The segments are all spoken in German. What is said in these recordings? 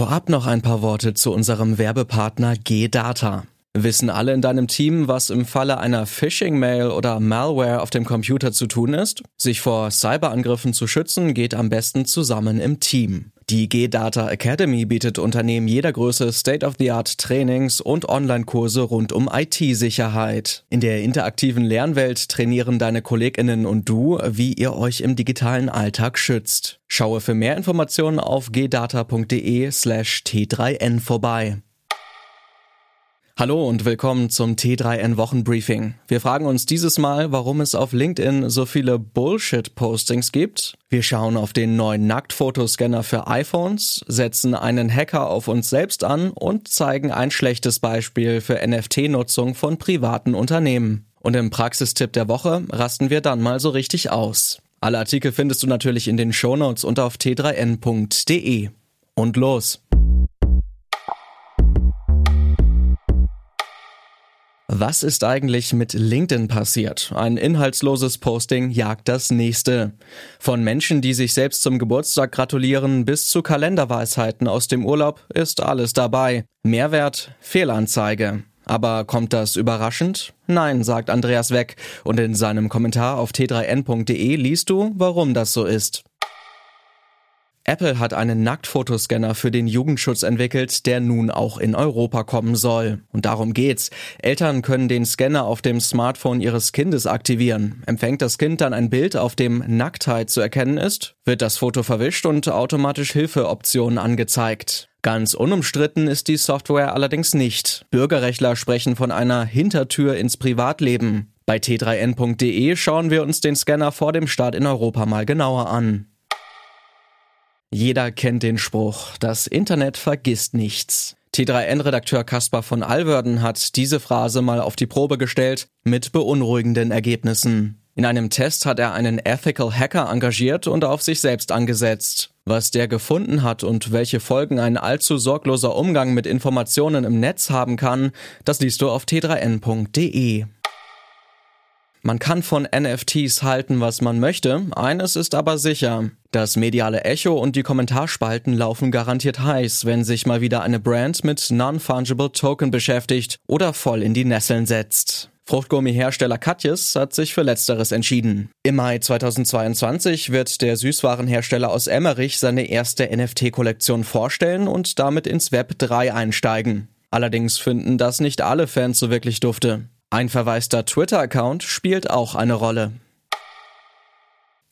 Vorab noch ein paar Worte zu unserem Werbepartner G-Data. Wissen alle in deinem Team, was im Falle einer Phishing-Mail oder Malware auf dem Computer zu tun ist? Sich vor Cyberangriffen zu schützen, geht am besten zusammen im Team. Die G-Data Academy bietet Unternehmen jeder Größe State-of-the-Art Trainings und Online-Kurse rund um IT-Sicherheit. In der interaktiven Lernwelt trainieren deine KollegInnen und du, wie ihr euch im digitalen Alltag schützt. Schaue für mehr Informationen auf gdata.de slash t3n vorbei. Hallo und willkommen zum T3N Wochenbriefing. Wir fragen uns dieses Mal, warum es auf LinkedIn so viele Bullshit-Postings gibt. Wir schauen auf den neuen Nacktfotoscanner für iPhones, setzen einen Hacker auf uns selbst an und zeigen ein schlechtes Beispiel für NFT-Nutzung von privaten Unternehmen. Und im Praxistipp der Woche rasten wir dann mal so richtig aus. Alle Artikel findest du natürlich in den Shownotes und auf t3n.de. Und los! Was ist eigentlich mit LinkedIn passiert? Ein inhaltsloses Posting jagt das nächste. Von Menschen, die sich selbst zum Geburtstag gratulieren, bis zu Kalenderweisheiten aus dem Urlaub ist alles dabei. Mehrwert, Fehlanzeige. Aber kommt das überraschend? Nein, sagt Andreas Weck. Und in seinem Kommentar auf t3n.de liest du, warum das so ist. Apple hat einen Nacktfotoscanner für den Jugendschutz entwickelt, der nun auch in Europa kommen soll. Und darum geht's. Eltern können den Scanner auf dem Smartphone ihres Kindes aktivieren. Empfängt das Kind dann ein Bild, auf dem Nacktheit zu erkennen ist, wird das Foto verwischt und automatisch Hilfeoptionen angezeigt. Ganz unumstritten ist die Software allerdings nicht. Bürgerrechtler sprechen von einer Hintertür ins Privatleben. Bei t3n.de schauen wir uns den Scanner vor dem Start in Europa mal genauer an. Jeder kennt den Spruch, das Internet vergisst nichts. T3N-Redakteur Caspar von Alverden hat diese Phrase mal auf die Probe gestellt, mit beunruhigenden Ergebnissen. In einem Test hat er einen Ethical Hacker engagiert und auf sich selbst angesetzt. Was der gefunden hat und welche Folgen ein allzu sorgloser Umgang mit Informationen im Netz haben kann, das liest du auf t3n.de. Man kann von NFTs halten, was man möchte, eines ist aber sicher. Das mediale Echo und die Kommentarspalten laufen garantiert heiß, wenn sich mal wieder eine Brand mit Non-Fungible Token beschäftigt oder voll in die Nesseln setzt. Fruchtgummi-Hersteller Katjes hat sich für Letzteres entschieden. Im Mai 2022 wird der Süßwarenhersteller aus Emmerich seine erste NFT-Kollektion vorstellen und damit ins Web 3 einsteigen. Allerdings finden das nicht alle Fans so wirklich dufte. Ein verwaister Twitter-Account spielt auch eine Rolle.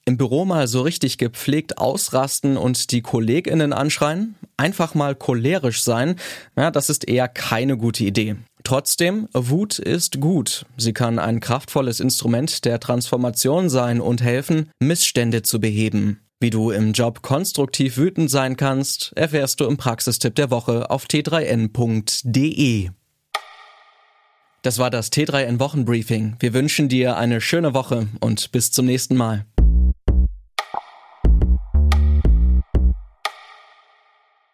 Im Büro mal so richtig gepflegt ausrasten und die KollegInnen anschreien? Einfach mal cholerisch sein? Ja, das ist eher keine gute Idee. Trotzdem, Wut ist gut. Sie kann ein kraftvolles Instrument der Transformation sein und helfen, Missstände zu beheben. Wie du im Job konstruktiv wütend sein kannst, erfährst du im Praxistipp der Woche auf t3n.de. Das war das T3N Wochenbriefing. Wir wünschen dir eine schöne Woche und bis zum nächsten Mal.